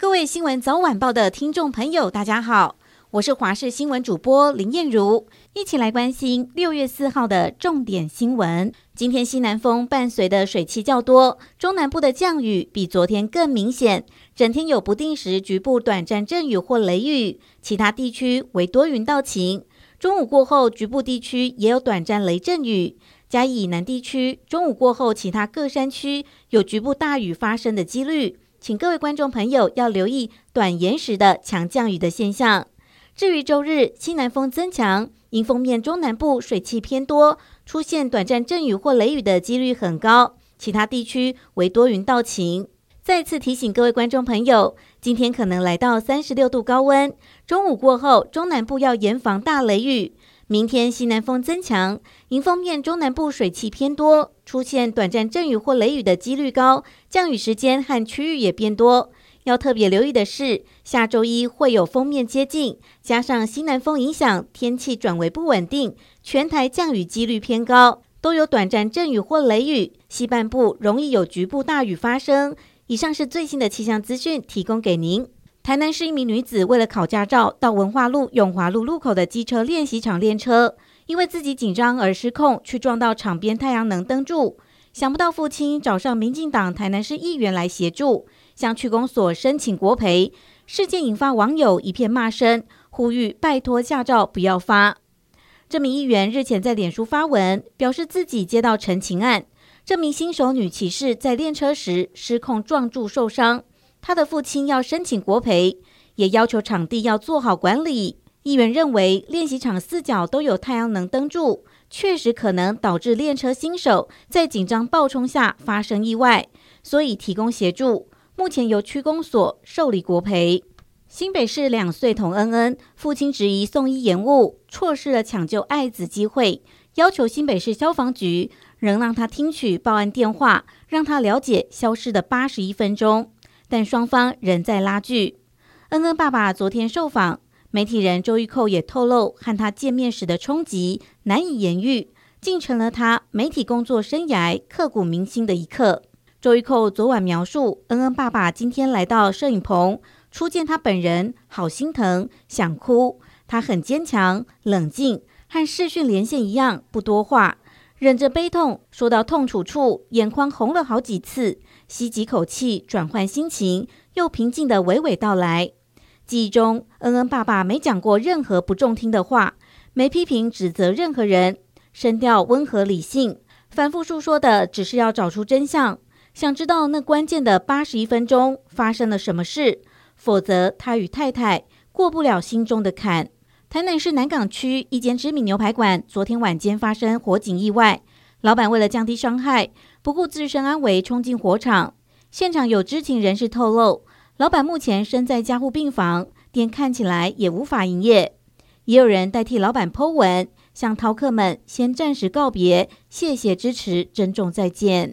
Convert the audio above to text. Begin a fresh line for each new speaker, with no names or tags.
各位新闻早晚报的听众朋友，大家好，我是华视新闻主播林燕如，一起来关心六月四号的重点新闻。今天西南风伴随的水汽较多，中南部的降雨比昨天更明显，整天有不定时局部短暂阵雨或雷雨，其他地区为多云到晴。中午过后，局部地区也有短暂雷阵雨。嘉义以南地区中午过后，其他各山区有局部大雨发生的几率。请各位观众朋友要留意短延时的强降雨的现象。至于周日，西南风增强，迎风面中南部水汽偏多，出现短暂阵雨或雷雨的几率很高。其他地区为多云到晴。再次提醒各位观众朋友，今天可能来到三十六度高温。中午过后，中南部要严防大雷雨。明天西南风增强，迎风面中南部水汽偏多，出现短暂阵雨或雷雨的几率高，降雨时间和区域也变多。要特别留意的是，下周一会有锋面接近，加上西南风影响，天气转为不稳定，全台降雨几率偏高，都有短暂阵雨或雷雨，西半部容易有局部大雨发生。以上是最新的气象资讯，提供给您。台南市一名女子为了考驾照，到文化路永华路路口的机车练习场练车，因为自己紧张而失控，去撞到场边太阳能灯柱。想不到父亲找上民进党台南市议员来协助，向区公所申请国赔。事件引发网友一片骂声，呼吁拜托驾照不要发。这名议员日前在脸书发文，表示自己接到陈情案，这名新手女骑士在练车时失控撞柱受伤。他的父亲要申请国赔，也要求场地要做好管理。议员认为练习场四角都有太阳能灯柱，确实可能导致练车新手在紧张暴冲下发生意外，所以提供协助。目前由区公所受理国赔。新北市两岁童恩恩，父亲质疑送医延误，错失了抢救爱子机会，要求新北市消防局仍让他听取报案电话，让他了解消失的八十一分钟。但双方仍在拉锯。恩恩爸爸昨天受访，媒体人周玉蔻也透露，和他见面时的冲击难以言喻，竟成了他媒体工作生涯刻骨铭心的一刻。周玉蔻昨晚描述，恩恩爸爸今天来到摄影棚，初见他本人，好心疼，想哭。他很坚强、冷静，和视讯连线一样，不多话。忍着悲痛，说到痛楚处，眼眶红了好几次，吸几口气，转换心情，又平静地娓娓道来。记忆中，恩恩爸爸没讲过任何不中听的话，没批评指责任何人，声调温和理性，反复诉说的只是要找出真相，想知道那关键的八十一分钟发生了什么事，否则他与太太过不了心中的坎。台南市南港区一间知名牛排馆昨天晚间发生火警意外，老板为了降低伤害，不顾自身安危冲进火场。现场有知情人士透露，老板目前身在加护病房，店看起来也无法营业。也有人代替老板 Po 文，向饕客们先暂时告别，谢谢支持，珍重再见。